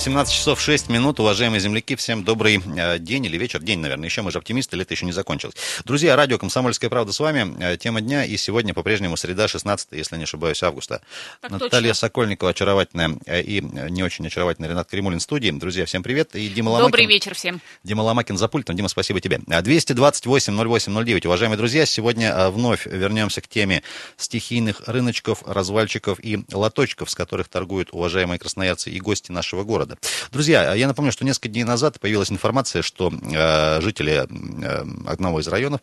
17 часов 6 минут, уважаемые земляки, всем добрый э, день или вечер, день, наверное, еще мы же оптимисты, лето еще не закончилось. Друзья, радио «Комсомольская правда» с вами, э, тема дня, и сегодня по-прежнему среда, 16, если не ошибаюсь, августа. Так Наталья точно. Сокольникова, очаровательная, э, и не очень очаровательная Ренат Кремулин в студии. Друзья, всем привет, и Дима Ломакин. Добрый вечер всем. Дима Ломакин за пультом. Дима, спасибо тебе. А, 228-08-09. Уважаемые друзья, сегодня вновь вернемся к теме стихийных рыночков, развальчиков и лоточков, с которых торгуют уважаемые красноярцы и гости нашего города. Друзья, я напомню, что несколько дней назад появилась информация, что э, жители э, одного из районов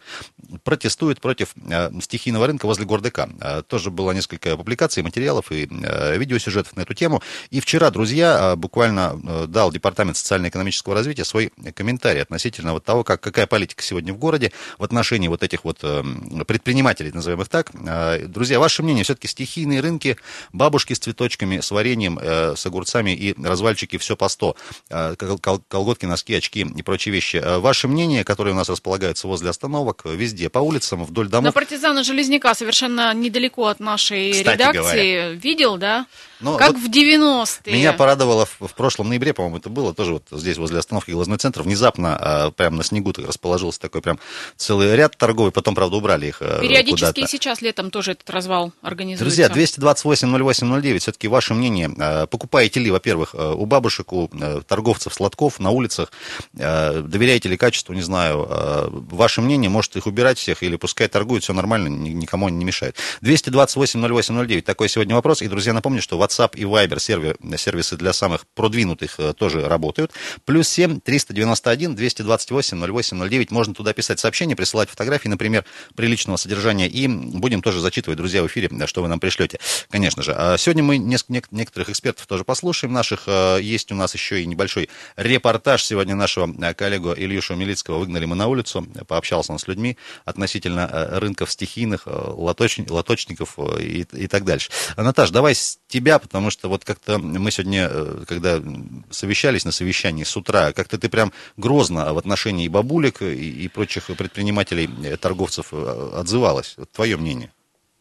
протестуют против э, стихийного рынка возле Гордыка. Э, тоже было несколько публикаций, материалов и э, видеосюжетов на эту тему. И вчера, друзья, э, буквально э, дал Департамент социально-экономического развития свой комментарий относительно вот того, как, какая политика сегодня в городе в отношении вот этих вот э, предпринимателей, назовем их так. Э, Друзья, ваше мнение, все-таки стихийные рынки, бабушки с цветочками, с вареньем, э, с огурцами и развальчики все по 100. Э, кол- кол- Колготки, носки, очки и прочие вещи. Э, Ваше мнение, которые у нас располагаются возле остановок, э, везде, по улицам, вдоль На домов. партизана Железняка совершенно недалеко от нашей Кстати редакции. Видел, да? Ну, как вот в 90-е. Меня порадовало в, в прошлом ноябре, по-моему, это было тоже вот здесь возле остановки Глазной центр. Внезапно а, прямо на снегу так расположился такой прям целый ряд торговый. Потом, правда, убрали их Периодически куда-то. и сейчас летом тоже этот развал организуется. Друзья, 228-08-09, все-таки ваше мнение, э, покупаете ли, во-первых, э, у бабушек, у э, торговцев сладков на улицах, э, доверяете ли качеству, не знаю, э, ваше мнение, может их убирать всех или пускай торгуют, все нормально, ни- никому не мешает. 228-08-09, такой сегодня вопрос, и, друзья, напомню, что WhatsApp и Viber серви- сервисы для самых продвинутых тоже работают, плюс 7 391 228 08 09, можно туда писать сообщения, присылать фотографии, например, приличного содержания, и будем тоже зачитывать, друзья, в эфире, что вы нам пришлете, конечно же. А Сегодня мы неск- нек- некоторых экспертов тоже послушаем наших. Э, Есть у нас еще и небольшой репортаж сегодня нашего э, коллегу Ильюшу Милицкого. Выгнали мы на улицу, пообщался он с людьми относительно э, рынков стихийных, э, лоточ- лоточников и, и так дальше. Наташ, давай с тебя, потому что вот как-то мы сегодня, когда совещались на совещании с утра, как-то ты прям грозно в отношении бабулек, и, и прочих предпринимателей, торговцев отзывалась. Твое мнение.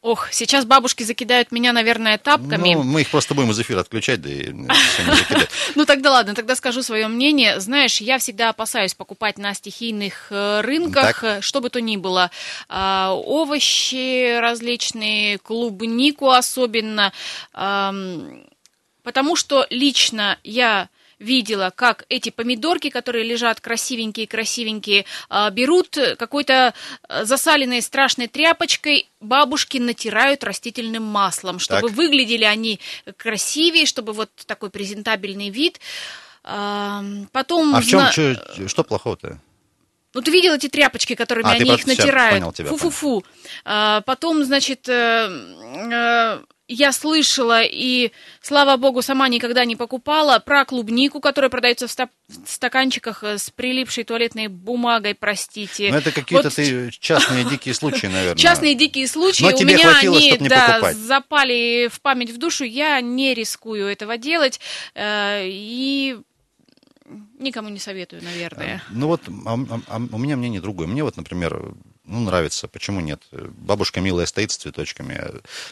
Ох, сейчас бабушки закидают меня, наверное, тапками. Ну, мы их просто будем из эфира отключать, да и. Ну тогда ладно, тогда скажу свое мнение. Знаешь, я всегда опасаюсь покупать на стихийных э, рынках, Так. э, что бы то ни было, А, овощи различные, клубнику особенно, потому что лично я видела, как эти помидорки, которые лежат красивенькие-красивенькие, а, берут какой-то а, засаленной страшной тряпочкой, бабушки натирают растительным маслом, чтобы Так. выглядели они красивее, чтобы вот такой презентабельный вид. Ам, Потом, А в чем, зна- чё- что плохого-то? ну, ты видел эти тряпочки, которыми А, они их натирают? понял тебя, Фу-фу-фу. А, потом, значит, э, э, я слышала и, слава богу, сама никогда не покупала про клубнику, которая продается в ста- в стаканчиках э, с прилипшей туалетной бумагой, простите. Ну, это какие-то Вот ты частные дикие случаи, наверное. Частные дикие случаи. Но У тебе меня хватило, они не да, покупать. запали в память в душу. Я не рискую этого делать. э, и никому не советую, наверное. Ну вот, а- а- а у меня мнение другое. Мне вот, например, ну, нравится, почему нет? Бабушка милая стоит с цветочками.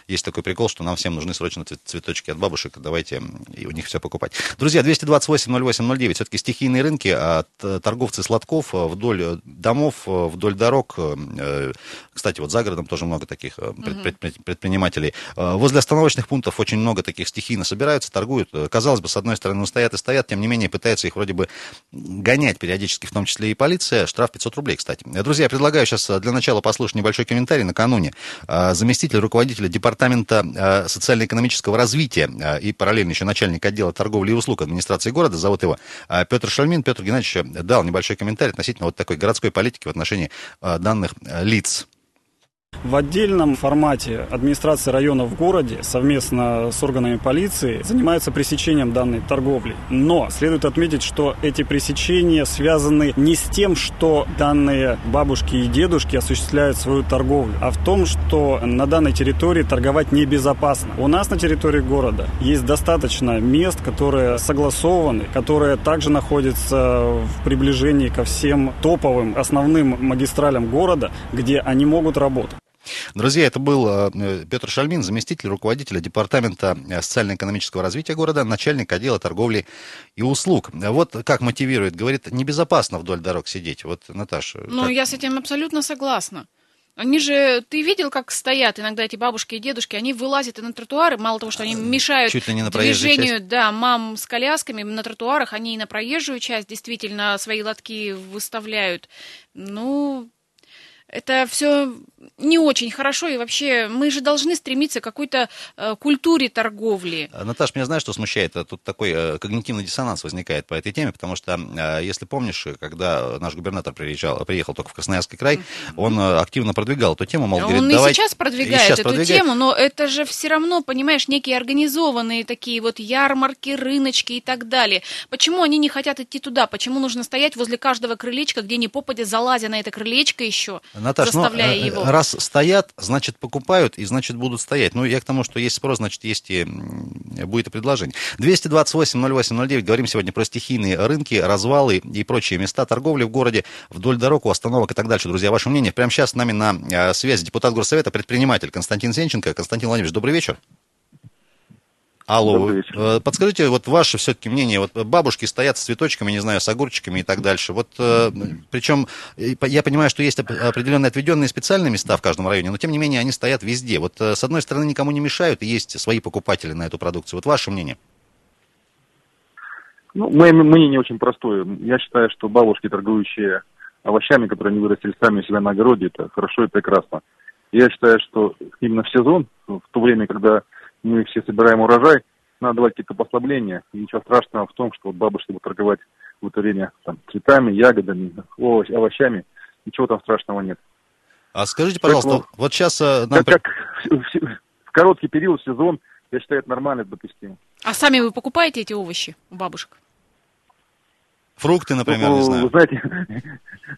Есть такой прикол, что нам всем нужны срочно цве- цветочки от бабушек, давайте и у них все покупать. Друзья, 228-08-09, все-таки стихийные рынки, а торговцы сладков э, вдоль домов, э, вдоль дорог, э, кстати, вот за городом тоже много таких э, пред- пред- предпринимателей. Э, Возле остановочных пунктов очень много таких стихийно собираются, торгуют. Э, Казалось бы, с одной стороны, ну, стоят и стоят, тем не менее пытаются их вроде бы гонять периодически, в том числе и полиция. Штраф 500 рублей, кстати. Э, Друзья, предлагаю сейчас э, для начала послушать небольшой комментарий. Накануне э, заместитель руководителя Департамента э, социально-экономического развития э, и параллельно еще начальник отдела торговли и услуг администрации города, зовут его Петр Шальмин. Петр Геннадьевич дал небольшой комментарий относительно вот такой городской политики в отношении данных лиц. В отдельном формате администрация района в городе совместно с органами полиции занимается пресечением данной торговли. Но следует отметить, что эти пресечения связаны не с тем, что данные бабушки и дедушки осуществляют свою торговлю, а в том, что на данной территории торговать небезопасно. У нас на территории города есть достаточно мест, которые согласованы, которые также находятся в приближении ко всем топовым основным магистралям города, где они могут работать. Друзья, это был Петр Шальмин, заместитель руководителя Департамента социально-экономического развития города, начальник отдела торговли и услуг. Вот как мотивирует, говорит, небезопасно вдоль дорог сидеть. Вот, Наташа. Ну, как? я с этим абсолютно согласна. Они же, ты видел, как стоят иногда эти бабушки и дедушки, они вылазят и на тротуары, мало того, что они мешают Чуть ли не на движению, часть. да, мам с колясками на тротуарах, они и на проезжую часть действительно свои лотки выставляют. Ну, это все не очень хорошо, и вообще мы же должны стремиться к какой-то э, культуре торговли. А, Наташ, меня знаешь, что смущает? Тут такой э, когнитивный диссонанс возникает по этой теме, потому что, э, если помнишь, когда наш губернатор приезжал, приехал только в Красноярский край, он э, активно продвигал эту тему, мол, Он говорит, и давайте... сейчас продвигает и сейчас эту продвигает. тему, но это же все равно, понимаешь, некие организованные такие вот ярмарки, рыночки и так далее. Почему они не хотят идти туда? Почему нужно стоять возле каждого крылечка, где не попадя, залазя на это крылечко еще, Наташ, ну, заставляя э, его? раз стоят, значит покупают и значит будут стоять. Ну, я к тому, что есть спрос, значит есть и будет и предложение. 228-08-09, говорим сегодня про стихийные рынки, развалы и прочие места торговли в городе, вдоль дорог, у остановок и так дальше. Друзья, ваше мнение. Прямо сейчас с нами на э, связи депутат Горсовета, предприниматель Константин Сенченко. Константин Владимирович, добрый вечер. Алло, э, подскажите, вот ваше все-таки мнение, вот бабушки стоят с цветочками, не знаю, с огурчиками и так дальше, вот, э, причем я понимаю, что есть оп- определенные отведенные специальные места в каждом районе, но тем не менее они стоят везде, вот э, с одной стороны никому не мешают, и есть свои покупатели на эту продукцию, вот ваше мнение? Ну, мое мнение очень простое. Я считаю, что бабушки, торгующие овощами, которые они вырастили сами у себя на огороде, это хорошо и прекрасно. Я считаю, что именно в сезон, в то время, когда мы все собираем урожай, надо давать какие-то послабления. И ничего страшного в том, что вот бабушки будут торговать в это время там, цветами, ягодами, овощ- овощами. Ничего там страшного нет. А скажите, пожалуйста, Поэтому- вот сейчас э, нам... Так как в, в- в короткий период, сезон, я считаю, это нормально, допустимо. А сами вы покупаете эти овощи у бабушек? Фрукты, например, Ну, не Вы знаю. знаете,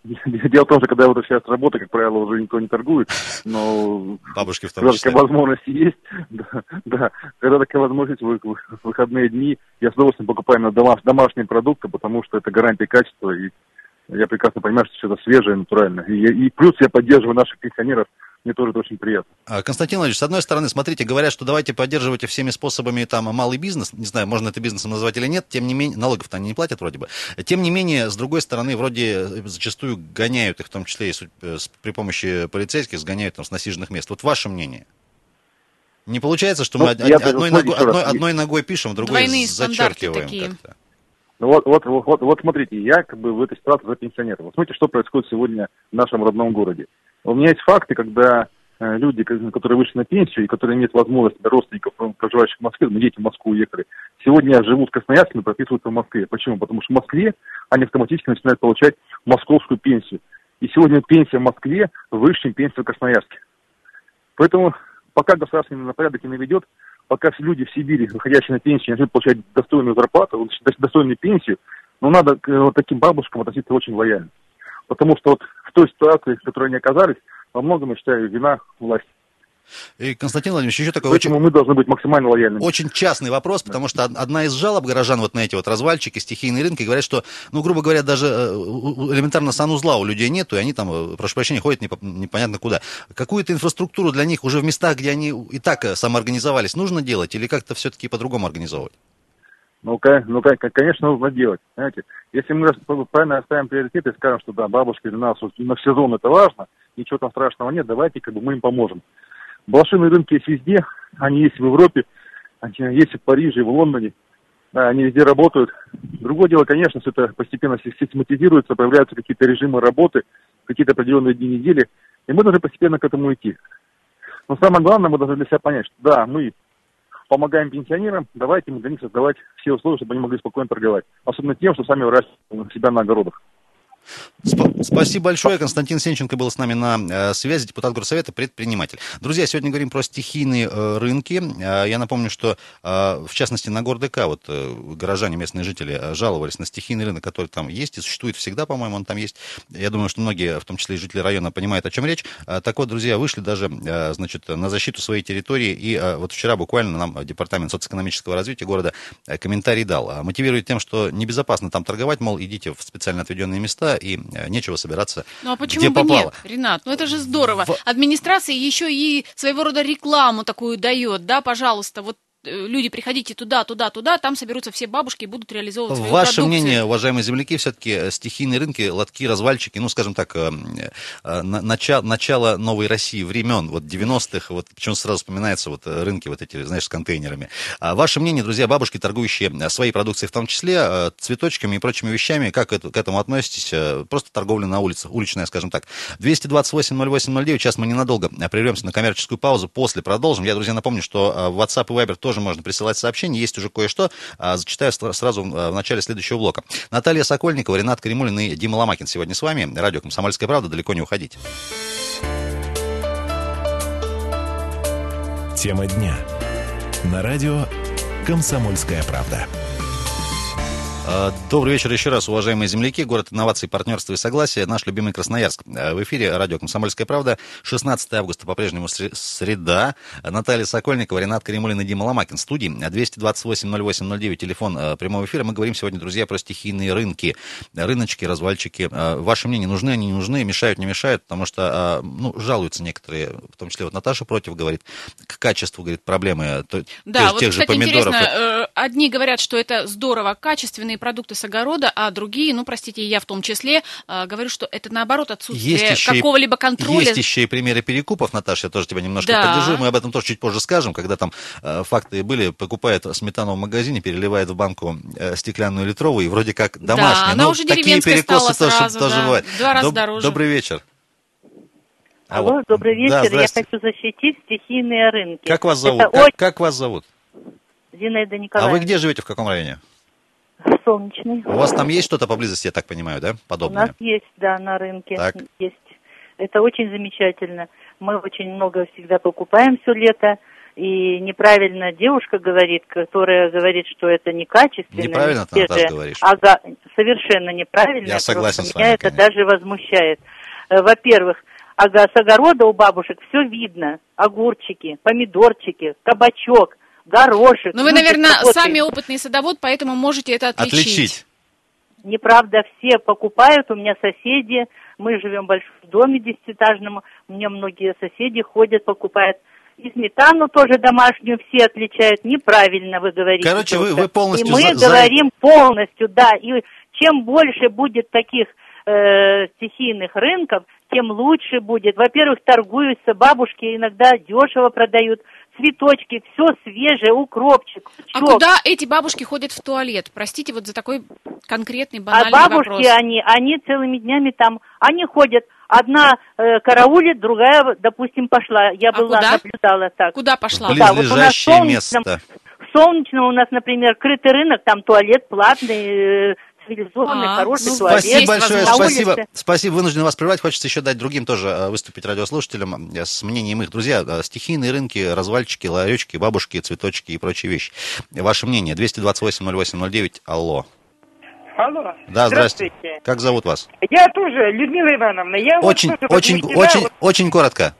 дело в том, что когда я вот сейчас работаю, как правило, уже никто не торгует, но Бабушки в том когда числе. такая возможность есть, да, да, когда такая возможность в выходные дни, я с удовольствием покупаю на домаш- домашние продукты, потому что это гарантия качества, и я прекрасно понимаю, что это свежее, натуральное. И, и плюс я поддерживаю наших пенсионеров, мне тоже это очень приятно. А, Константин Владимирович, с одной стороны, смотрите, говорят, что давайте поддерживайте всеми способами там малый бизнес, не знаю, можно это бизнесом назвать или нет, тем не менее, налогов-то они не платят вроде бы. Тем не менее, с другой стороны, вроде э, зачастую гоняют их, в том числе и э, при помощи полицейских, сгоняют там с насиженных мест. Вот ваше мнение? Не получается, что мы Ну, од- я одной, ногой, одной, одной ногой пишем, другой Двойные стандарты зачеркиваем такие. как-то. Ну вот, вот, вот, вот, вот смотрите, я как бы в этой ситуации за пенсионеров. Вот смотрите, что происходит сегодня в нашем родном городе. У меня есть факты, когда э, люди, которые вышли на пенсию и которые имеют возможность для родственников, э, проживающих в Москве, ну, дети в Москву уехали, сегодня живут в Красноярске, но прописываются в Москве. Почему? Потому что в Москве они автоматически начинают получать московскую пенсию. И сегодня пенсия в Москве выше, чем пенсия в Красноярске. Поэтому пока государственный порядок не наведет, пока все люди в Сибири, выходящие на пенсию, начнут получать достойную зарплату, до- достойную пенсию, но надо к вот таким бабушкам относиться очень лояльно. Потому что вот той ситуации, в которой они оказались, во многом, я считаю, вина власти. И, Константин Владимирович, еще такой очень, Поэтому мы должны быть максимально лояльными. Очень частный вопрос, потому что од- одна из жалоб горожан вот на эти вот развальчики, стихийные рынки, говорят, что, ну, грубо говоря, даже э, элементарно санузла у людей нету, и они там, э, прошу прощения, ходят непо- непонятно куда. Какую-то инфраструктуру для них уже в местах, где они и так э, самоорганизовались, нужно делать или как-то все-таки по-другому организовывать? Ну, ну, конечно, нужно делать. Знаете, если мы правильно оставим приоритеты и скажем, что да, бабушки для нас в сезон это важно, ничего там страшного нет, давайте как бы мы им поможем. Блошиные рынки есть везде, они есть в Европе, они есть в Париже, в Лондоне, да, они везде работают. Другое дело, конечно, все это постепенно си- систематизируется, появляются какие-то режимы работы, какие-то определенные дни недели, и мы должны постепенно к этому идти. Но самое главное, мы должны для себя понять, что да, мы помогаем пенсионерам, давайте мы для них создавать все условия, чтобы они могли спокойно торговать. Особенно тем, что сами выращивают себя на огородах. Сп- Спасибо большое. Константин Сенченко был с нами на э, связи, депутат Горсовета, предприниматель. Друзья, сегодня говорим про стихийные э, рынки. Э, я напомню, что, э, в частности, на ГорДК вот, э, горожане, местные жители э, жаловались на стихийный рынок, который там есть и существует всегда, по-моему, он там есть. Я думаю, что многие, в том числе и жители района, понимают, о чем речь. Так вот, друзья, вышли даже значит, на защиту своей территории. И вот вчера буквально нам Департамент социально-экономического развития города комментарий дал. Мотивирует тем, что небезопасно там торговать, мол, идите в специально отведенные места, и э, нечего собираться Ну а почему где бы попало. нет, Ренат? Ну это же здорово. В- Администрация еще и своего рода рекламу такую дает, да, пожалуйста, вот люди, приходите туда, туда, туда, там соберутся все бабушки и будут реализовывать свою Ваше продукцию. мнение, уважаемые земляки, все-таки стихийные рынки, лотки, развальчики, ну, скажем так, э, э, на- начало, начало новой России, времен, вот 90-х, вот почему сразу вспоминается вот э, рынки вот эти, знаешь, с контейнерами. А ваше мнение, друзья, бабушки, торгующие э, своей продукцией, в том числе э, цветочками и прочими вещами, как это- к этому относитесь? Э, Просто торговля на улицах, уличная, скажем так. 228-08-09, сейчас мы ненадолго э, прервемся на коммерческую паузу, после продолжим. Я, друзья, напомню, что э, WhatsApp и Viber тоже можно присылать сообщения, есть уже кое-что, а, зачитаю сразу э, в начале следующего блока. Наталья Сокольникова, Ренат Каримулин и Дима Ломакин сегодня с вами. Радио «Комсомольская правда», далеко не уходите. Тема дня. На радио «Комсомольская правда». Э, Добрый вечер еще раз, уважаемые земляки. Город инноваций, партнерства и согласия. Наш любимый Красноярск. Э, В эфире радио «Комсомольская правда». 16 августа, по-прежнему сре- среда. Наталья Сокольникова, Ренат Каримулин и Дима Ломакин. Студии 228-08-09, телефон э, прямого эфира. Мы говорим сегодня, друзья, про стихийные рынки. Рыночки, развальчики. Ваше мнение, нужны они, не нужны, мешают, не мешают? Потому что, ну, жалуются некоторые, в том числе вот Наташа против говорит, к качеству, говорит, проблемы то- Да, тех, вот, тех же кстати, помидоров. интересно, э, одни говорят, что это здорово, качественные продукты с огорода, а другие, ну, простите, я в том числе, э, говорю, что это наоборот отсутствие какого-либо контроля. Есть еще и примеры перекупов, Наташа, я тоже тебя немножко Да. поддержу, мы об этом тоже чуть позже скажем, когда там э, факты были, покупает сметану в магазине, переливает в банку э, стеклянную литровую, и вроде как Да, домашняя. она Ну, уже такие перекосы стала тоже, сразу, тоже да, бывают. два раза дороже. Добрый вечер. Алло, Алло. добрый вечер. Да, Я хочу защитить стихийные рынки. Как вас зовут? Это Как, очень... как вас зовут? Зинаида А Николаевна. вы где живете, в каком районе? Солнечный. У вас там есть что-то поблизости, я так понимаю, да? У Подобное? нас есть, да, на рынке Так. есть. Это очень замечательно. Мы очень много всегда покупаем все лето. И неправильно девушка говорит, которая говорит, что это некачественно. Неправильно ты, Наташа, говоришь. Ага, совершенно неправильно. Я согласен с вами, Меня это конечно. даже возмущает. Э, Во-первых, ага, с огорода у бабушек все видно. Огурчики, помидорчики, кабачок, горошек. Ну, вы, наверное, работают. сами опытный садовод, поэтому можете это отличить. Отличить. Неправда, все покупают, у меня соседи, мы живем в большом доме десятиэтажном, у меня многие соседи ходят, покупают. И сметану тоже домашнюю все отличают. Неправильно вы говорите. Короче, вы- вы полностью И мы за- говорим полностью, да. И чем больше будет таких э, стихийных рынков, тем лучше будет. Во-первых, торгуются, бабушки иногда дешево продают, цветочки, все свежее, укропчик, А лучок. куда эти бабушки ходят в туалет? Простите вот за такой конкретный А банальный бабушки, вопрос. они, они целыми днями там, они ходят. Одна э, караулит, другая, допустим, пошла. Я А была, куда? наблюдала так. Куда пошла? Да, вот у нас солнечном- место. В Солнечном у нас, например, крытый рынок, там туалет платный, э, цивилизованный, А, хороший ну, туалет. Спасибо большое, спасибо. улице. Спасибо, вынужден вас прервать. Хочется еще дать другим тоже э, выступить радиослушателям э, с мнением их. Друзья, э, стихийные рынки, развальчики, ларечки, бабушки, цветочки и прочие вещи. Ваше мнение, 228-08-09, алло. Алло. Да, здрасте. Здравствуйте. Как зовут вас? Я тоже, Людмила Ивановна. Я вот Очень, тоже очень, очень, Вот очень коротко.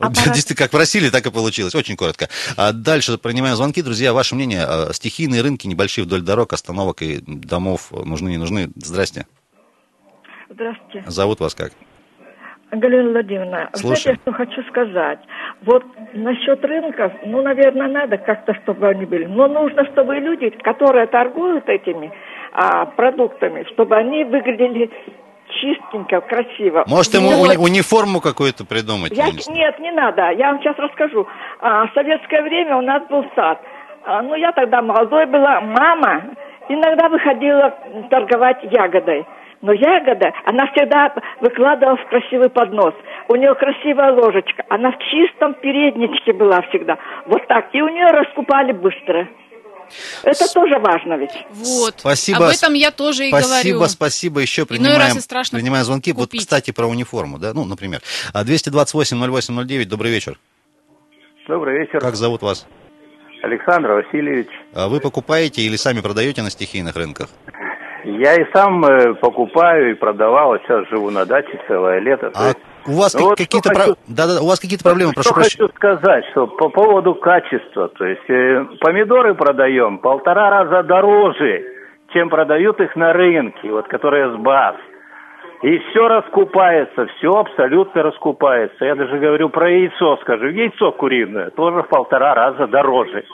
Аппарат. Действительно, как просили, так и получилось. Очень коротко. А дальше принимаем звонки. Друзья, ваше мнение, э, стихийные рынки небольшие вдоль дорог, остановок и домов нужны, не нужны? Здрасте. Здравствуйте, Зовут вас как? Галина Владимировна. Слушаем. Знаете, что хочу сказать? Вот насчет рынков, ну, наверное, надо как-то, чтобы они были. Но нужно, чтобы люди, которые торгуют этими а, продуктами, чтобы они выглядели чистенько, красиво. Может, ему уни- униформу какую-то придумать? Я, я не нет, не надо. Я вам сейчас расскажу. А, в советское время у нас был сад. А, ну, я тогда молодой была. Мама иногда выходила торговать ягодой. Но ягода, она всегда выкладывала в красивый поднос. У нее красивая ложечка. Она в чистом передничке была всегда. Вот так. И у нее раскупали быстро. Это тоже важно ведь. Вот. Спасибо. Об этом я тоже и Спасибо, говорю. спасибо. Еще Иной принимаем, раз и страшно принимаем звонки. Вот, купить. кстати, про униформу, да, ну, например. А, 228-08-09, добрый вечер. Добрый вечер, Как зовут вас? Александр Васильевич. А Вы покупаете или сами продаете на стихийных рынках? Я и сам э, покупаю и продавал, а сейчас живу на даче целое лето. то А есть, у вас ну вот какие-то про- хочу- да, да, у вас какие-то проблемы, прошу что прощения. хочу сказать, что по поводу качества, то есть э, помидоры продаем полтора раза дороже, чем продают их на рынке, вот которые с баз. И все раскупается, все абсолютно раскупается. Я даже говорю про яйцо, скажу. Яйцо куриное тоже в полтора раза дороже.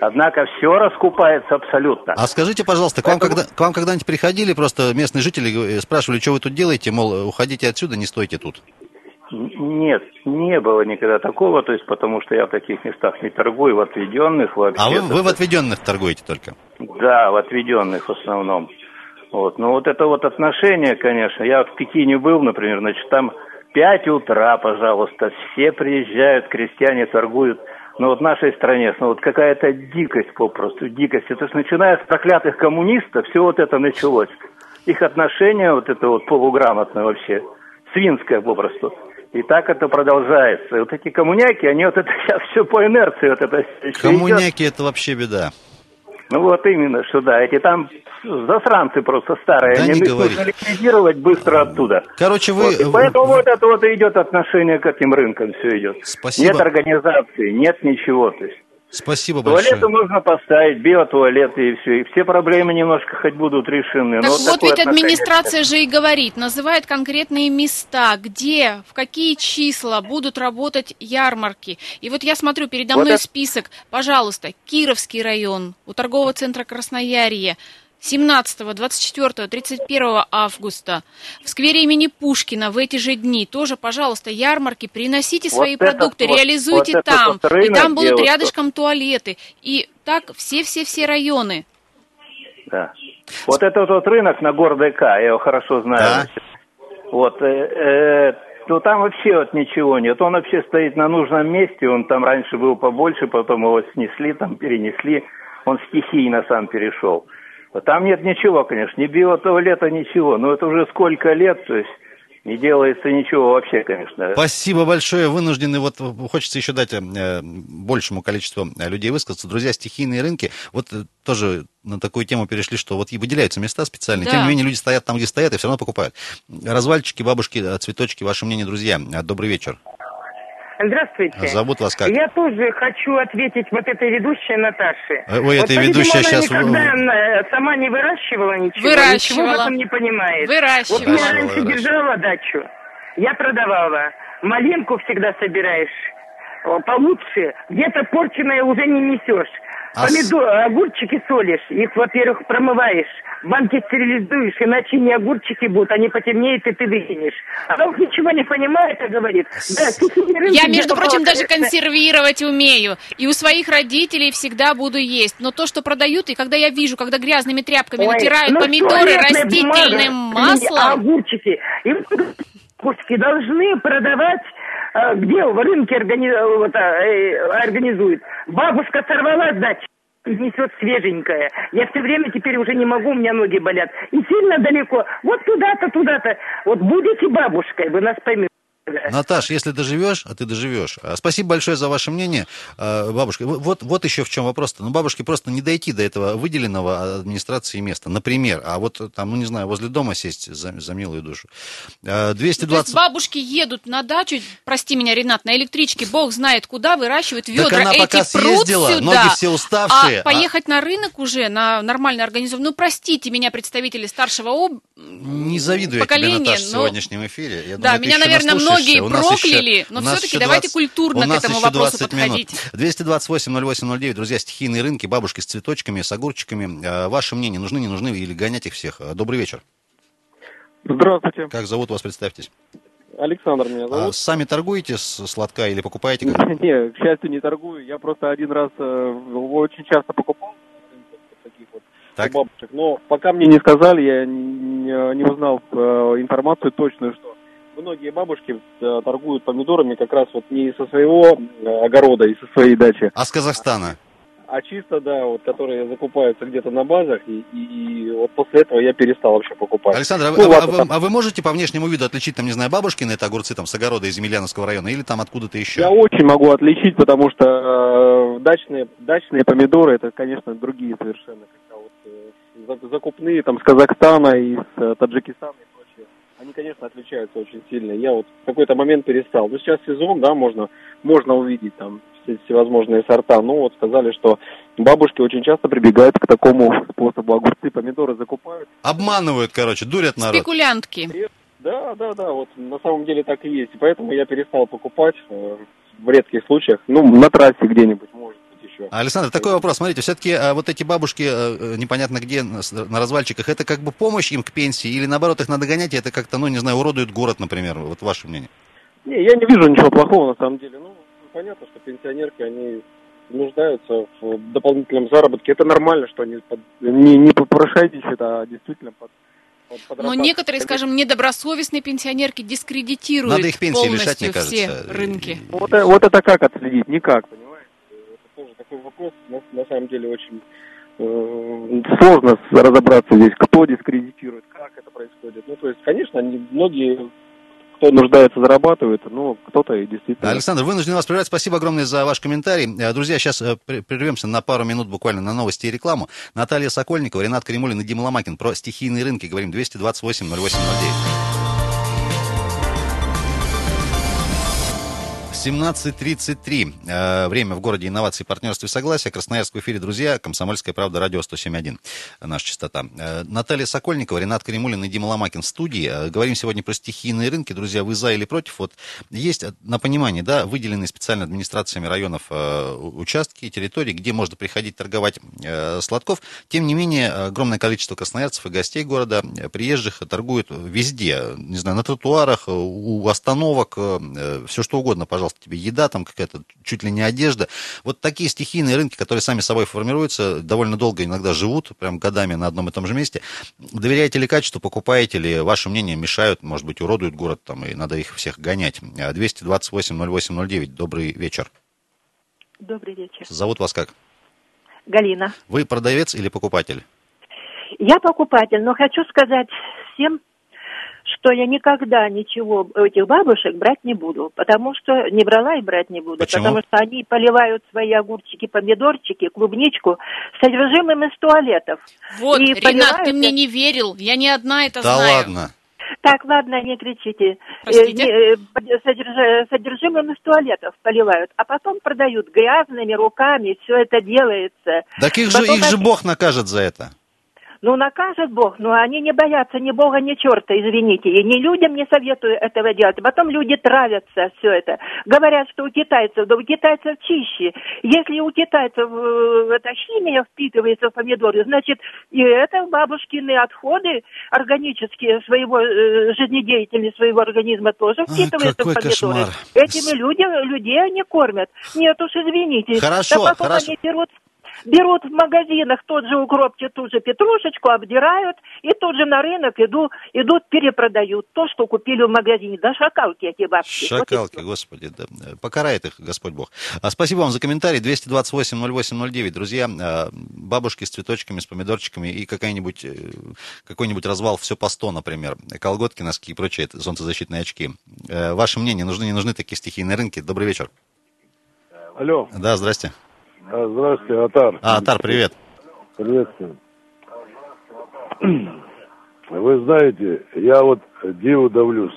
Однако все раскупается абсолютно. А скажите, пожалуйста, к вам, когда, к вам когда-нибудь приходили просто местные жители, спрашивали, что вы тут делаете, мол, уходите отсюда, не стойте тут? Нет, не было никогда такого, то есть потому что я в таких местах не торгую, в отведенных вообще. А вы, вы в отведенных торгуете только? Да, в отведенных в основном. Вот. Но вот это вот отношение, конечно, я в Пекине был, например, значит, там 5 утра, пожалуйста, все приезжают, крестьяне торгуют. Но вот в нашей стране, ну вот какая-то дикость попросту, дикость. Это ж начиная с проклятых коммунистов, все вот это началось. Их отношение, вот это вот полуграмотное вообще, свинское попросту. И так это продолжается. И вот эти коммуняки, они вот это сейчас все по инерции вот это Коммуняки идет. это вообще беда. Ну вот именно, что да, эти там засранцы просто старые, да они не нужно ликвидировать быстро оттуда. Короче, вы... Вот, поэтому вот это вот идет отношение к этим рынкам, все идет. Спасибо. Нет организации, нет ничего, то есть. Спасибо Туалеты большое. нужно поставить, биотуалеты и все. И все проблемы немножко хоть будут решены. Так Но вот ведь отношение- администрация же и говорит, называет конкретные места, где, в какие числа будут работать ярмарки. И вот я смотрю, передо Вот мной это- список, пожалуйста, Кировский район, у торгового центра Красноярье, 17, 24, 31 августа. В сквере имени Пушкина в эти же дни тоже, пожалуйста, ярмарки, приносите Вот свои продукты, вот- реализуйте вот там. вот рынок, и там будут девушка. рядышком туалеты. И так все-все-все районы. Да. Вот этот вот рынок на городе К, я его хорошо знаю. Вот, э, э, ну там вообще вот ничего нет. Он вообще стоит на нужном месте, он там раньше был побольше, потом его снесли, там перенесли. Он стихийно сам перешел. Там нет ничего, конечно, ни биотуалета, ничего. Но это уже сколько лет, то есть не делается ничего вообще, конечно. Спасибо большое. Вынуждены, вот хочется еще дать э, большему количеству э, людей высказаться. Друзья, стихийные рынки, вот э, тоже на такую тему перешли, что вот и выделяются места специальные. Да. Тем не менее, люди стоят там, где стоят, и все равно покупают. Развальчики, бабушки, э, цветочки, ваше мнение, друзья. Добрый вечер. Здравствуйте. Зовут вас как? Я тоже хочу ответить вот этой ведущей Наташе. Э, ой, вот, этой она щас- никогда э, сама не выращивала ничего, Выращивала. ничего в этом не понимает. Выращивала. Вот я раньше выращивала. держала дачу, я продавала. Малинку всегда собираешь о, получше, где-то порченое уже не несешь. А с- Помидор, огурчики солишь, их, во-первых, промываешь, банки стерилизуешь, иначе не огурчики будут, они потемнеют, и ты выкинешь. Она уж ничего не понимает, а говорит, да, рынки, Я, между прочим, даже консервировать умею. И у своих родителей всегда буду есть. Но то, что продают, и когда я вижу, когда грязными тряпками Ой, натирают ну, помидоры растительным бумага, маслом. А огурчики. И огурчики должны продавать где в рынке органи... вот, а, э, организуют. Бабушка сорвала и несет свеженькое. Я все время теперь уже не могу, у меня ноги болят. И сильно далеко. Вот туда-то, туда-то. Вот будете бабушкой, вы нас поймете. Наташ, если доживешь, а ты доживешь. А, Спасибо большое за ваше мнение, А, бабушка. Вот, вот еще в чем вопрос-то. Ну, бабушке просто не дойти до этого выделенного администрации места. Например, а вот там, ну, не знаю, возле дома сесть за, за милую душу. А, То есть 220... бабушки едут на дачу, прости меня, Ренат, на электричке, бог знает куда, выращивают ведра. Так она Эти пока съездила, сюда. ноги все уставшие. А поехать на рынок уже, на нормально организованный, ну, простите меня, представители старшего об... Не завидую я тебе, поколения, Наташа, в но- сегодняшнем эфире. Я Да, думаю, меня, наверное, наслушаешься. Многие У нас еще- прокляли, но у нас все-таки еще давайте 20 культурно у к этому еще вопросу 20 минут. подходить. 228 0809, друзья, стихийные рынки, бабушки с цветочками, с огурчиками. А, Ваше мнение, нужны, не нужны или гонять их всех? А, Добрый вечер. Здравствуйте. Как зовут вас, представьтесь. Александр меня А зовут. сами торгуете с сладка или покупаете? как? Не, к счастью, не торгую. Я просто один раз э, очень часто покупал таких вот Так. бабушек. Но пока мне не сказали, я не, не узнал э, информацию точную, что многие бабушки э, торгуют помидорами как раз вот не со своего э, огорода и со своей дачи, А с Казахстана? а чисто, да, вот которые закупаются где-то на базах, и, и вот после этого я перестал вообще покупать. Александр, а, Ну, а- ладно, а вы, а вы можете по внешнему виду отличить, там, не знаю, бабушкины это огурцы там с огорода из Емельяновского района или там откуда-то еще? Я очень могу отличить, потому что э, дачные, дачные помидоры это, конечно, другие совершенно. Когда вот, э, за- закупные там с Казахстана и с э, Таджикистана и. Они, конечно, отличаются очень сильно. Я вот в какой-то момент перестал. Ну, сейчас сезон, да, можно, можно увидеть там все- всевозможные сорта. Ну, вот сказали, что бабушки очень часто прибегают к такому способу. Огурцы, помидоры закупают. Обманывают, короче, дурят народ. Спекулянтки. Да, да, да, вот на самом деле так и есть. И поэтому я перестал покупать э, в редких случаях. Ну, на трассе где-нибудь, может еще. Александр, такой вопрос. Смотрите, все-таки вот эти бабушки, э, непонятно где, на развальчиках, это как бы помощь им к пенсии или наоборот их надо гонять, и это как-то, ну, не знаю, уродует город, например. Вот ваше мнение. Не, я не вижу ничего плохого на самом деле. Ну, понятно, что пенсионерки, они нуждаются в дополнительном заработке. Это нормально, что они под- не, не попрошайничают, а действительно под, под- Но некоторые, скажем, недобросовестные пенсионерки дискредитируют Надо их пенсии лишать, полностью мне все кажется. рынки. Вот, э- вот это как отследить? Никак, понимаете? Такой вопрос, на, на самом деле очень э, сложно разобраться здесь, кто дискредитирует, как это происходит. Ну, то есть, конечно, они, многие, кто нуждается, зарабатывают, но кто-то и действительно... Александр, вынужден вас прервать. Спасибо огромное за ваш комментарий. Э, Друзья, сейчас э, пр- прервемся на пару минут буквально на новости и рекламу. Наталья Сокольникова, Ренат Кремулин и Дима Ломакин про стихийные рынки. Говорим 228 08 17.33. Э, Время в городе инноваций, партнерства и согласия. Красноярск в эфире, друзья. Комсомольская правда, радио 107.1. Наша частота. Э, Наталья Сокольникова, Ренат Каримулин и Дима Ломакин в студии. Э, Говорим сегодня про стихийные рынки. Друзья, вы за или против? Вот есть на понимание, да, выделенные специально администрациями районов участки, территории, где можно приходить торговать сладков. Тем не менее, огромное количество красноярцев и гостей города, приезжих, торгуют везде. Не знаю, на тротуарах, у остановок, все что угодно, пожалуйста, тебе еда, там какая-то чуть ли не одежда. Вот такие стихийные рынки, которые сами собой формируются, довольно долго иногда живут, прям годами на одном и том же месте. Доверяете ли качеству, покупаете ли, ваше мнение мешают, может быть, уродуют город, там, и надо их всех гонять. Э, 228-08-09, добрый вечер. Добрый вечер. Зовут вас как? Галина. Вы продавец или покупатель? Я покупатель, но хочу сказать всем, что я никогда ничего у этих бабушек брать не буду, потому что не брала и брать не буду, Почему? потому что они поливают свои огурчики, помидорчики, клубничку содержимым из туалетов. Вот, И Ренат, поливают ты мне не верил. Я не одна это да знаю. ладно. Так, ладно, не кричите. Простите? Э, э, Содержимым из туалетов поливают, а потом продают грязными руками, все это делается. Так их же, Потом их же Бог накажет за это. Ну, накажет Бог, но они не боятся ни Бога, ни черта, извините. И ни людям не советую этого делать. Потом люди травятся все это. Говорят, что у китайцев, да у китайцев чище. Если у китайцев э, эта химия впитывается в помидоры, значит, и это бабушкины отходы органические своего э, жизнедеятельности своего организма тоже впитываются какой в помидоры. кошмар. Этими люди, людей они кормят. Нет уж, извините. Хорошо, Да потом хорошо. они берут Берут в магазинах тот же укропчик, ту же петрушечку, обдирают, и тут же на рынок иду, идут, перепродают то, что купили в магазине. Да шакалки эти бабки. Вот Шакалки, господи, да. Покарает их Господь Бог. А, Спасибо вам за комментарий. 228-08-09. Друзья, а, бабушки с цветочками, с помидорчиками и какая-нибудь, э, какой-нибудь развал все по 100, например. Колготки, носки и прочие солнцезащитные очки. Э, Ваше мнение, нужны, не нужны такие стихийные рынки? Добрый вечер. Алло, Да, здрасте. А, здравствуйте, Атар. А, Атар, привет. Приветствую. Вы знаете, я вот диву давлюсь.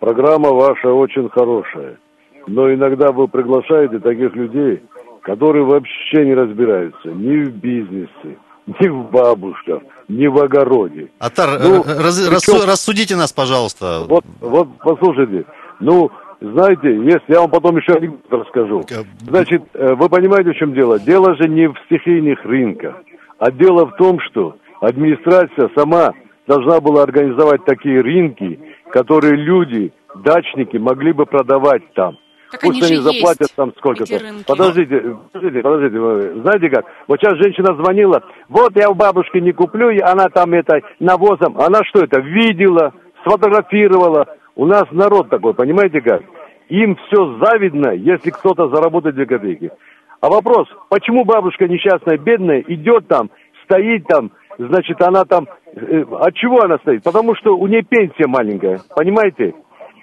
Программа ваша очень хорошая. Но иногда вы приглашаете таких людей, которые вообще не разбираются ни в бизнесе, ни в бабушках, ни в огороде. Атар, Ну, э, раз- причем- рассу- рассудите нас, пожалуйста. Вот, вот послушайте, ну, знаете, если я вам потом еще анекдот расскажу. Значит, э, вы понимаете, в чем дело? Дело же не в стихийных рынках, а дело в том, что администрация сама должна была организовать такие рынки, которые люди, дачники, могли бы продавать там. Так Пусть они они же заплатят есть, там сколько-то. Подождите, подождите, подождите. вы Знаете как? Вот сейчас женщина звонила, вот я у бабушки не куплю, и она там это навозом. Она что это, видела, сфотографировала. У нас народ такой, понимаете как? Им все завидно, если кто-то заработает две копейки. А вопрос, почему бабушка несчастная, бедная, идет там, стоит там, значит, она там... э, от чего она стоит? Потому что у нее пенсия маленькая, понимаете?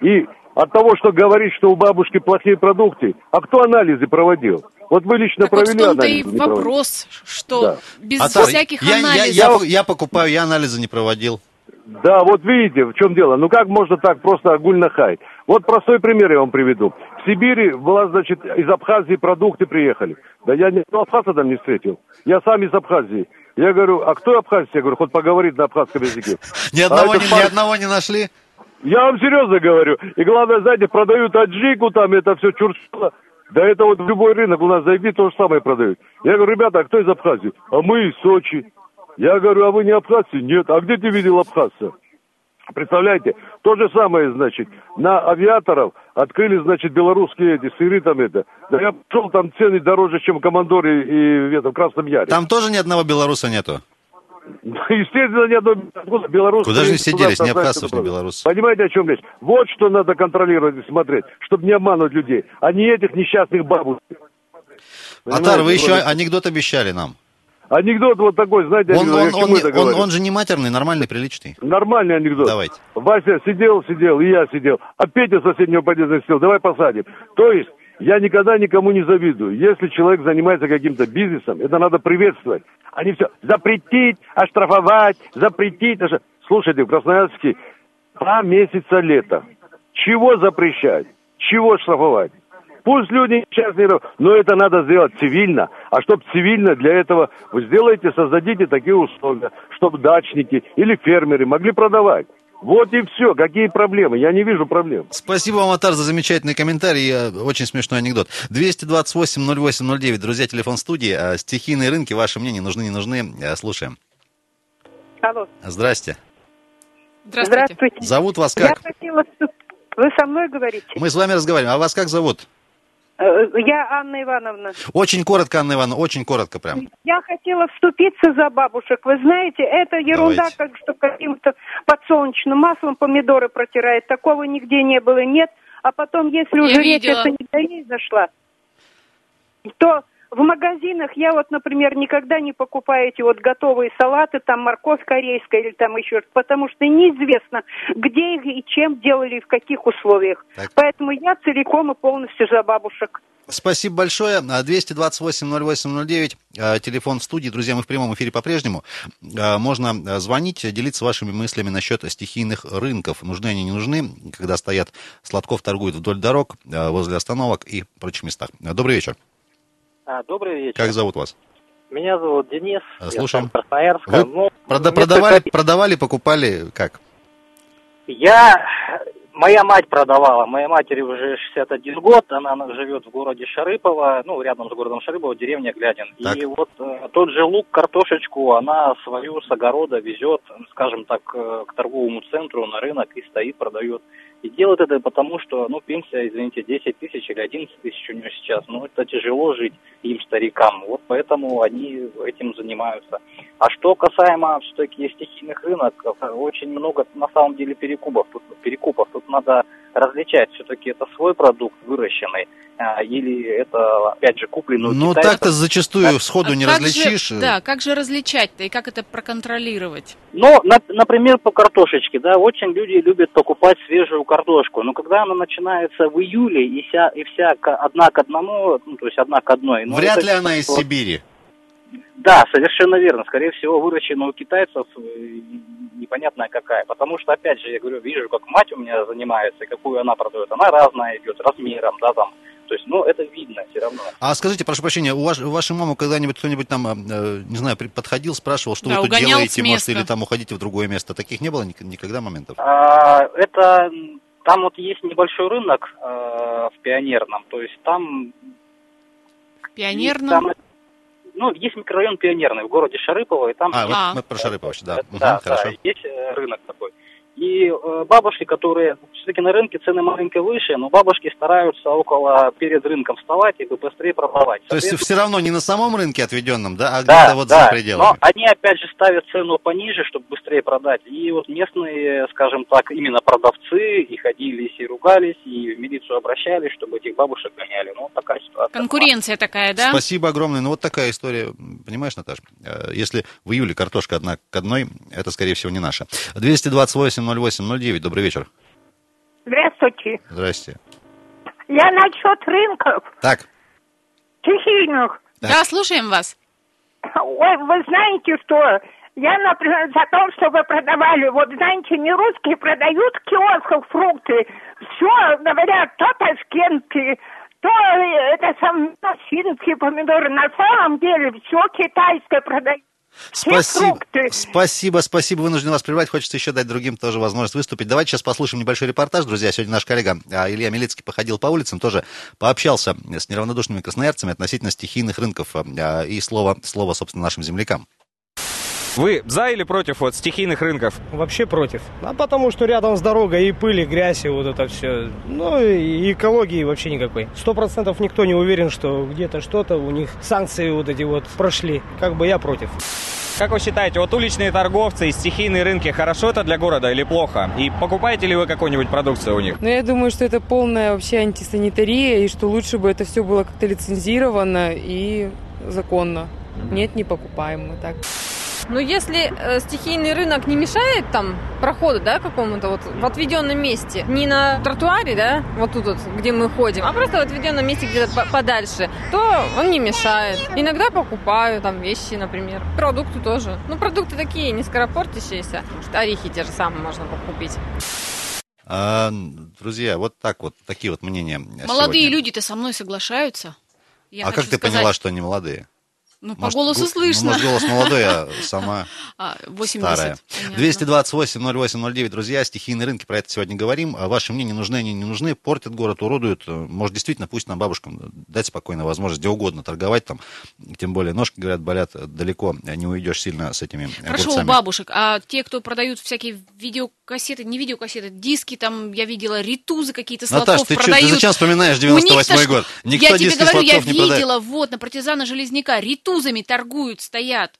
И от того, что говорит, что у бабушки плохие продукты, а кто анализы проводил? Вот вы лично Так вот в провели и анализы? не проводили? вопрос, что Да. без Атар, всяких я, я- анализов. я- я покупаю, я анализы не проводил. Да, вот видите, в чем дело. Ну как можно так просто огульно хаять? Вот простой пример я вам приведу. В Сибири была, значит, из Абхазии продукты приехали. Да я ни одного абхаза там не встретил. Я сам из Абхазии. Я говорю, а кто абхазец? Я говорю, хоть поговорит на абхазском языке. Ни А одного, не, ни парень- одного не нашли? Я вам серьезно говорю. И главное, знаете, продают аджику, там это все чурчало. Да это вот в любой рынок у нас зайди, то же самое продают. Я говорю, ребята, а кто из Абхазии? А мы из Сочи. Я говорю, а вы не абхазцы? Нет. А где ты видел абхазца? Представляете? То же самое, значит, на авиаторов открыли, значит, белорусские эти сыры там это. Да я пошел, там цены дороже, чем в Командоре и в этом Красном Яре. Там тоже ни одного белоруса нету. Естественно, ни одной откуда белорус. Куда же они все делись? Ни абхазцев, ни белорусов. Понимаете, о чем речь? Вот что надо контролировать и смотреть, чтобы не обманывать людей, а не этих несчастных бабушек. Атар, вы еще анекдот обещали нам. Анекдот вот такой, знаете, Он, анекдот, он, он, не- он- он же не матерный, нормальный, приличный. Нормальный анекдот. Давайте. Вася сидел, сидел, и я сидел. А Петя соседнего подъезда сидел. Давай посадим. То есть, я никогда никому не завидую. Если человек занимается каким-то бизнесом, это надо приветствовать. Они все запретить, оштрафовать, запретить. ошта- Слушайте, в Красноярске два месяца лета. Чего запрещать? Чего штрафовать? Пусть люди несчастные, но это надо сделать цивильно. А чтобы цивильно, для этого вы сделаете, создадите такие условия, чтобы дачники или фермеры могли продавать. Вот и все. Какие проблемы? Я не вижу проблем. Спасибо вам, Атар, за замечательный комментарий. э, Очень смешной анекдот. 228-08-09, друзья, телефон студии. Э, Стихийные рынки, ваше мнение, нужны, не нужны? Э, Слушаем. Алло. Здрасте. Здравствуйте. Зовут вас Я как? хотела... вступ- Вы со мной говорите? Мы с вами разговариваем. А вас как зовут? Э, Я Анна Ивановна. Очень коротко, Анна Ивановна, очень коротко прям. Я хотела вступиться за бабушек. Вы знаете, это ерунда, Давайте. как что каким-то подсолнечным маслом помидоры протирает. Такого нигде не было, нет. А потом, если Я уже речь видела. это не до ней зашла, то в магазинах я вот, например, никогда не покупаю эти вот готовые салаты, там морковь корейская или там еще, что-то, потому что неизвестно, где их и чем делали, и в каких условиях. Так. Поэтому я целиком и полностью за бабушек. Спасибо большое. А, 228-08-09, э, телефон в студии. Друзья, мы в прямом эфире по-прежнему. Э, Можно звонить, делиться вашими мыслями насчет стихийных рынков. Нужны они, не нужны, когда стоят, Сладков торгуют вдоль дорог, возле остановок и прочих местах. Добрый вечер. А, добрый вечер. Как зовут вас? Меня зовут Денис. А, я слушаем. сам Красноярска. Вы Ну, прода- продавали, продавали, покупали, как? Я... Моя мать продавала. Моей матери уже 61 год. Она живет в городе Шарыпово, ну, рядом с городом Шарыпово, деревня Глядин. Так. И вот э, тот же лук, картошечку она свою с огорода везет, скажем так, э, к торговому центру на рынок и стоит, продает. И делает это потому, что, ну, пенсия, извините, 10 тысяч или 11 тысяч у нее сейчас. Ну, это тяжело жить им, старикам. Вот поэтому они этим занимаются. А что касаемо все-таки стихийных рынков, очень много на самом деле перекупов. Тут, перекупов. Тут надо различать, все-таки это свой продукт выращенный, а, или это, опять же, купленный Ну, так-то зачастую сходу А не различишь. Же, да, как же различать-то и как это проконтролировать? Ну, на- например, по картошечке, да, очень люди любят покупать свежую картошку, но когда она начинается в июле и вся, и вся одна к одному, ну, то есть одна к одной. ну, Вряд это ли она из вот- Сибири. Да, совершенно верно. Скорее всего, выращена у китайцев э, непонятная какая. Потому что, опять же, я говорю, вижу, как мать у меня занимается, и какую она продает. Она разная идет, размером, да, там. То есть, ну, это видно все равно. А скажите, прошу прощения, у, ваш, у вашей мамы когда-нибудь кто-нибудь там, э, не знаю, при- подходил, спрашивал, что Да, вы тут делаете, может, или там уходите в другое место? Таких не было ник- никогда моментов? А, это там вот есть небольшой рынок э, в Пионерном, то есть там Пионерно? Там, ну, есть микрорайон Пионерный в городе Шарыпово, и там... А, вот А. мы про Шарыпово, да. Да, хорошо. да, есть э, рынок такой. И э, бабушки, которые все-таки на рынке цены маленько выше, но бабушки стараются около перед рынком вставать и быстрее продавать. То есть все равно не на самом рынке отведенном, да, а да, где-то вот да, за пределами. но они опять же ставят цену пониже, чтобы быстрее продать. И вот местные, скажем так, именно продавцы и ходили, и ругались, и в милицию обращались, чтобы этих бабушек гоняли. Ну, вот такая ситуация. Конкуренция такая, да? Спасибо огромное. Ну, вот такая история. Понимаешь, Наташ, э, если в июле картошка одна к одной, это, скорее всего, не наша. 228-08-09, добрый вечер. Здравствуйте. Здрасте. Я насчет рынков Так, стихийных. Да, слушаем вас. Ой, вы знаете, что Я, например, за то, чтобы продавали, вот знаете, не русские продают в киосках фрукты. Все, говорят, то ташкентки, то э, это сам финские помидоры. На самом деле все китайское продают. Спасибо, спасибо, спасибо. Вынужден вас прервать. Хочется еще дать другим тоже возможность выступить. Давайте сейчас послушаем небольшой репортаж. Друзья, сегодня наш коллега а, Илья Милицкий походил по улицам, тоже пообщался с неравнодушными красноярцами относительно стихийных рынков а, и слово, слово, собственно, нашим землякам. Вы за или против вот стихийных рынков? Вообще против. А потому что рядом с дорогой и пыль, и грязь, и вот это все. Ну и экологии вообще никакой. Сто процентов никто не уверен, что где-то что-то у них санкции вот эти вот прошли. Как бы я против. Как вы считаете, вот уличные торговцы и стихийные рынки, хорошо это для города или плохо? И покупаете ли вы какую-нибудь продукцию у них? Ну, я думаю, что это полная вообще антисанитария, и что лучше бы это все было как-то лицензировано и законно. Нет, не покупаем мы так. Но если э, стихийный рынок не мешает там проходу, да, какому-то вот в отведенном месте, не на тротуаре, да, вот тут вот, где мы ходим, а просто в отведенном месте где-то по- подальше, то он не мешает. Иногда покупаю там вещи, например, продукты тоже. Ну, продукты такие, не скоропортящиеся. Орехи те же самые можно купить. А, друзья, вот так вот, такие вот мнения. Молодые сегодня. люди-то со мной соглашаются. Я а как ты сказать- поняла, что они молодые? Ну, по Может, голосу гу- слышно. Ну, может, голос молодой, а сама А, 80. старая. понятно. 228 08 09, друзья, стихийные рынки, про это сегодня говорим. А Ваше мнение, нужны они, не нужны, портят город, уродуют. Может, действительно, пусть нам бабушкам дать спокойно возможность где угодно торговать там. Тем более ножки, говорят, болят далеко, не уйдешь сильно с этими Хорошо, у огурцами. бабушек. А те, кто продают всякие видеокассеты, не видеокассеты, диски, там, я видела, ритузы какие-то сладков Наташ, ты, чё, продают. ты зачем вспоминаешь У них 98 ж- год? Никто я тебе говорю, я продает. видела, вот, на партизана Железняка, ритузами торгуют, стоят,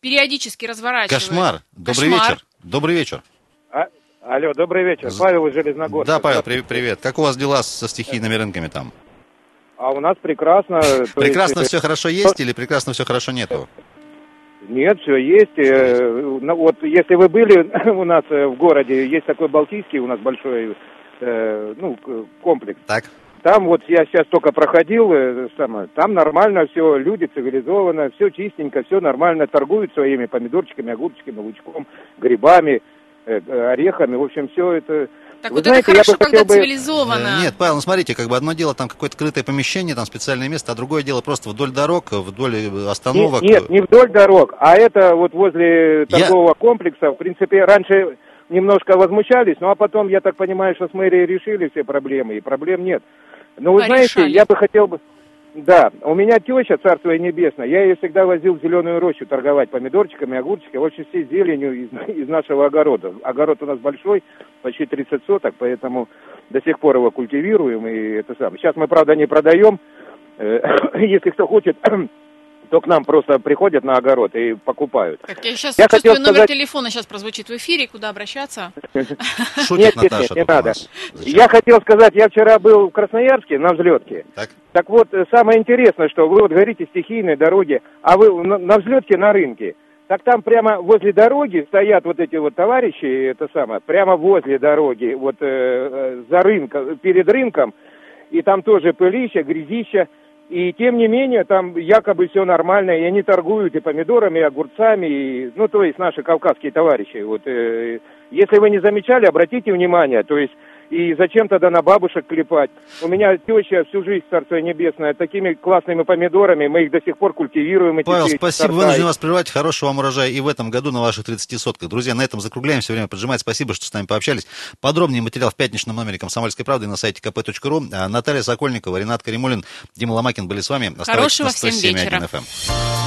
периодически разворачивают. Кошмар. Добрый Кошмар. вечер. Добрый вечер. А- Алло, добрый вечер. Павел из Железногорска. Да, Павел, при- привет. Как у вас дела со стихийными рынками там? А у нас прекрасно. Прекрасно есть, все э, хорошо есть или прекрасно все хорошо нету? Нет, все есть. Э, ну, Вот если вы были у нас э, в городе, есть такой Балтийский у нас большой э, ну, комплекс. Так. Там вот я сейчас только проходил, э, самое, там нормально все, люди цивилизованно, все чистенько, все нормально, торгуют своими помидорчиками, огурчиками, лучком, грибами, э, э, орехами, в общем, все это... Так Вы вот знаете, это я хорошо, бы когда бы- цивилизованно. Нет, Павел, ну смотрите, как бы одно дело там какое-то крытое помещение, там специальное место, а другое дело просто вдоль дорог, вдоль остановок. Нет, нет, не вдоль дорог, а это вот возле торгового комплекса. В принципе, раньше немножко возмущались, ну а потом, я так понимаю, что с мэрией решили все проблемы, и проблем нет. Но вы знаете, я бы хотел бы... Да, у меня теща, царство ей небесное, я ее всегда возил в зеленую рощу торговать помидорчиками, огурчиками, вообще всей зеленью из, из нашего огорода. Огород у нас большой, почти 30 соток, поэтому до сих пор его культивируем, и это самое. Сейчас мы, правда, не продаем, Э, если кто хочет, то к нам просто приходят на огород и покупают. Так, я сейчас Я чувствую, хотел номер сказать- телефона сейчас прозвучит в эфире, куда обращаться. Шутит нет, нет, Наташа нет, не надо. Я хотел сказать, я вчера был в Красноярске на взлетке. Так. вот, э, самое интересное, что вы вот говорите стихийные дороги, а вы на, на взлетке на рынке. Так там прямо возле дороги стоят вот эти вот товарищи, это самое, прямо возле дороги, вот э, э, за рынком, перед рынком, и там тоже пылища, грязища, и тем не менее там якобы все нормально, и они торгуют и помидорами, и огурцами, и, ну то есть наши кавказские товарищи. Вот, э, если вы не замечали, обратите внимание, то есть и зачем тогда на бабушек клепать? У меня теща всю жизнь, Царство Небесное, такими классными помидорами, мы их до сих пор культивируем. эти Павел, спасибо, сорта. вынужден вас прервать. Хорошего вам урожая и в этом году на ваших 30 сотках. Друзья, на этом закругляем, все время поджимать. Спасибо, что с нами пообщались. Подробнее материал в пятничном номере «Комсомольской правды» на сайте kp.ru. А Наталья Сокольникова, Ренат Каримулин, Дима Ломакин были с вами. Оставайтесь Хорошего на всем 107.1 вечера. FM.